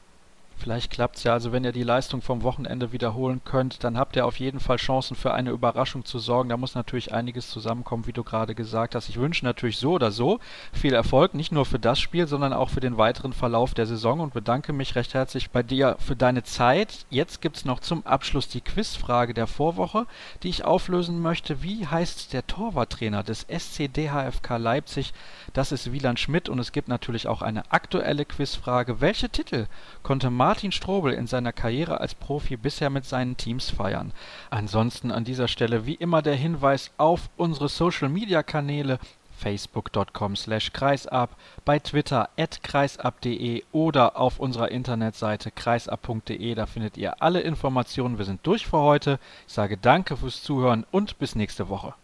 S2: Vielleicht klappt es ja. Also wenn ihr die Leistung vom Wochenende wiederholen könnt, dann habt ihr auf jeden Fall Chancen für eine Überraschung zu sorgen. Da muss natürlich einiges zusammenkommen, wie du gerade gesagt hast. Ich wünsche natürlich so oder so viel Erfolg, nicht nur für das Spiel, sondern auch für den weiteren Verlauf der Saison und bedanke mich recht herzlich bei dir für deine Zeit. Jetzt gibt es noch zum Abschluss die Quizfrage der Vorwoche, die ich auflösen möchte. Wie heißt der Torwarttrainer des SC DHFK Leipzig? Das ist Wieland Schmidt und es gibt natürlich auch eine aktuelle Quizfrage. Welche Titel konnte Martin Martin Strobel in seiner Karriere als Profi bisher mit seinen Teams feiern. Ansonsten an dieser Stelle wie immer der Hinweis auf unsere Social-Media-Kanäle facebook.com slash kreisab, bei Twitter at kreisab.de oder auf unserer Internetseite kreisab.de. Da findet ihr alle Informationen. Wir sind durch für heute. Ich sage danke fürs Zuhören und bis nächste Woche.